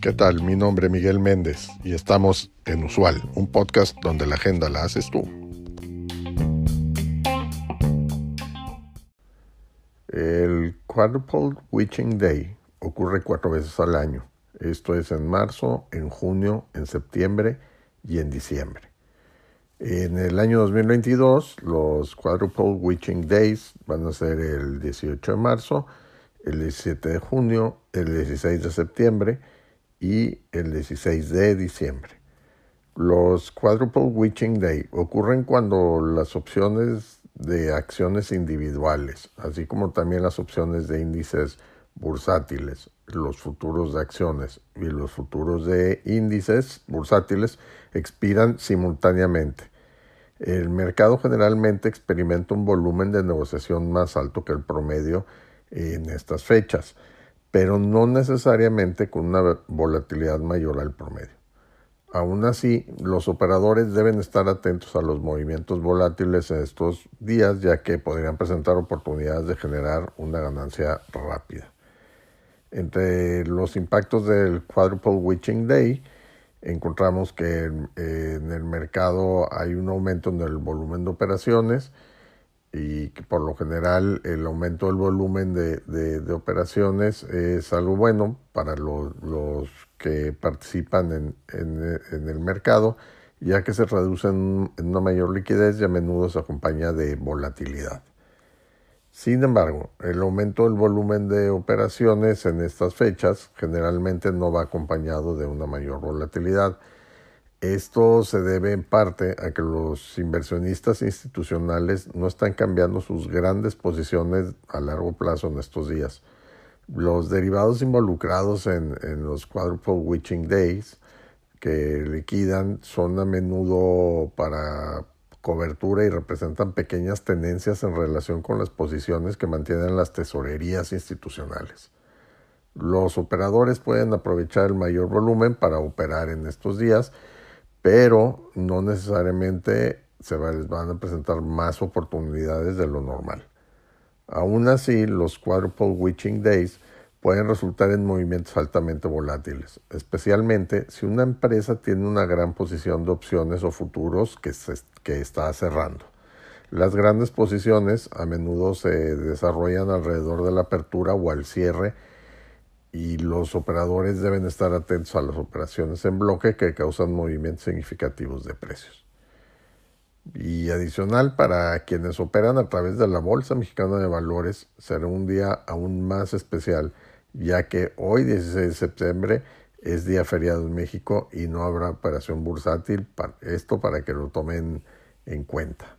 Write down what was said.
¿Qué tal? Mi nombre es Miguel Méndez y estamos en Usual, un podcast donde la agenda la haces tú. El Quadruple Witching Day ocurre cuatro veces al año. Esto es en marzo, en junio, en septiembre y en diciembre. En el año 2022, los Quadruple Witching Days van a ser el 18 de marzo, el 17 de junio, el 16 de septiembre y el 16 de diciembre. Los Quadruple Witching Day ocurren cuando las opciones de acciones individuales, así como también las opciones de índices bursátiles, los futuros de acciones y los futuros de índices bursátiles expiran simultáneamente. El mercado generalmente experimenta un volumen de negociación más alto que el promedio en estas fechas, pero no necesariamente con una volatilidad mayor al promedio. Aún así, los operadores deben estar atentos a los movimientos volátiles en estos días, ya que podrían presentar oportunidades de generar una ganancia rápida. Entre los impactos del Quadruple Witching Day, encontramos que en, el mercado hay un aumento en el volumen de operaciones y por lo general el aumento del volumen de, operaciones es algo bueno para los, que participan en, el mercado, ya que se reduce en una mayor liquidez y a menudo se acompaña de volatilidad. Sin embargo, el aumento del volumen de operaciones en estas fechas generalmente no va acompañado de una mayor volatilidad. Esto se debe en parte a que los inversionistas institucionales no están cambiando sus grandes posiciones a largo plazo en estos días. Los derivados involucrados en, en los Quadruple Witching Days que liquidan son a menudo para cobertura y representan pequeñas tenencias en relación con las posiciones que mantienen las tesorerías institucionales. Los operadores pueden aprovechar el mayor volumen para operar en estos días, pero no necesariamente se les van a presentar más oportunidades de lo normal. Aún así, los Quadruple Witching Days pueden resultar en movimientos altamente volátiles, especialmente si una empresa tiene una gran posición de opciones o futuros que, que está cerrando. Las grandes posiciones a menudo se desarrollan alrededor de la apertura o al cierre y los operadores deben estar atentos a las operaciones en bloque que causan movimientos significativos de precios. Y adicional, para quienes operan a través de la Bolsa Mexicana de Valores, será un día aún más especial ya que hoy 16 de septiembre es día feriado en México y no habrá operación bursátil. Esto para que lo tomen en cuenta.